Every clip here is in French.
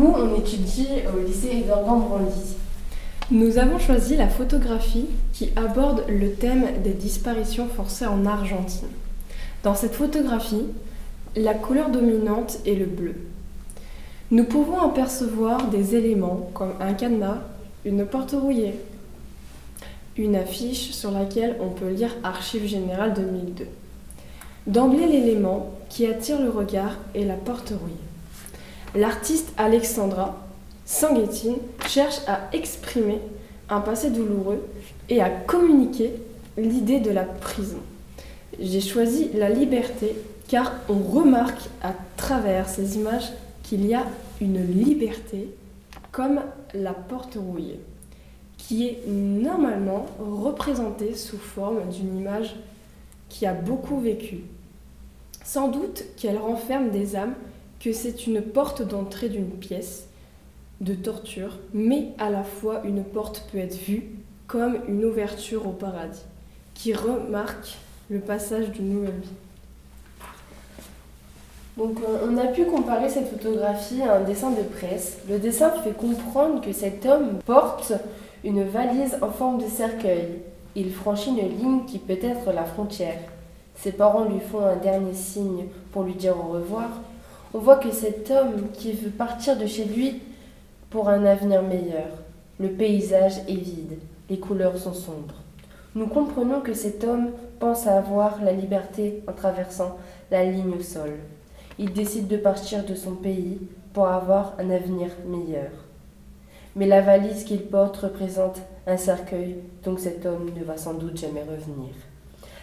Nous, on étudie au lycée Edouard Branly. Nous avons choisi la photographie qui aborde le thème des disparitions forcées en Argentine. Dans cette photographie, la couleur dominante est le bleu. Nous pouvons apercevoir des éléments comme un cadenas, une porte rouillée, une affiche sur laquelle on peut lire Archives générales 2002. D'emblée, l'élément qui attire le regard est la porte rouillée. L'artiste Alexandra Sanguetine cherche à exprimer un passé douloureux et à communiquer l'idée de la prison. J'ai choisi la liberté car on remarque à travers ces images qu'il y a une liberté comme la porte rouillée, qui est normalement représentée sous forme d'une image qui a beaucoup vécu. Sans doute qu'elle renferme des âmes, que c'est une porte d'entrée d'une pièce de torture, mais à la fois une porte peut être vue comme une ouverture au paradis, qui remarque le passage d'une nouvelle vie. Donc euh, on a pu comparer cette photographie à un dessin de presse. Le dessin fait comprendre que cet homme porte une valise en forme de cercueil. Il franchit une ligne qui peut être la frontière. Ses parents lui font un dernier signe pour lui dire au revoir. On voit que cet homme qui veut partir de chez lui pour un avenir meilleur. Le paysage est vide, les couleurs sont sombres. Nous comprenons que cet homme pense à avoir la liberté en traversant la ligne au sol. Il décide de partir de son pays pour avoir un avenir meilleur. Mais la valise qu'il porte représente un cercueil, donc cet homme ne va sans doute jamais revenir.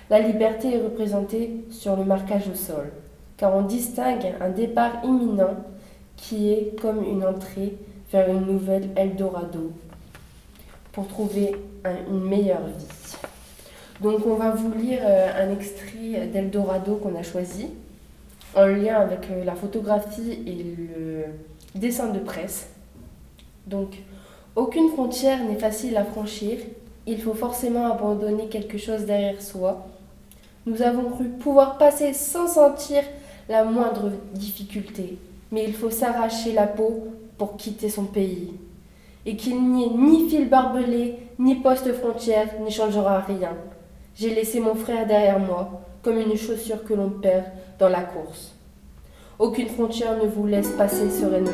La liberté est représentée sur le marquage au sol, car on distingue un départ imminent qui est comme une entrée vers une nouvelle Eldorado pour trouver une meilleure vie. Donc on va vous lire euh, un extrait d'Eldorado qu'on a choisi en lien avec euh, la photographie et le dessin de presse. Donc aucune frontière n'est facile à franchir, il faut forcément abandonner quelque chose derrière soi. Nous avons cru pouvoir passer sans sentir la moindre difficulté, mais il faut s'arracher la peau pour quitter son pays. Et qu'il n'y ait ni fil barbelé, ni poste frontière n'y changera rien. J'ai laissé mon frère derrière moi, comme une chaussure que l'on perd dans la course. Aucune frontière ne vous laisse passer sereinement.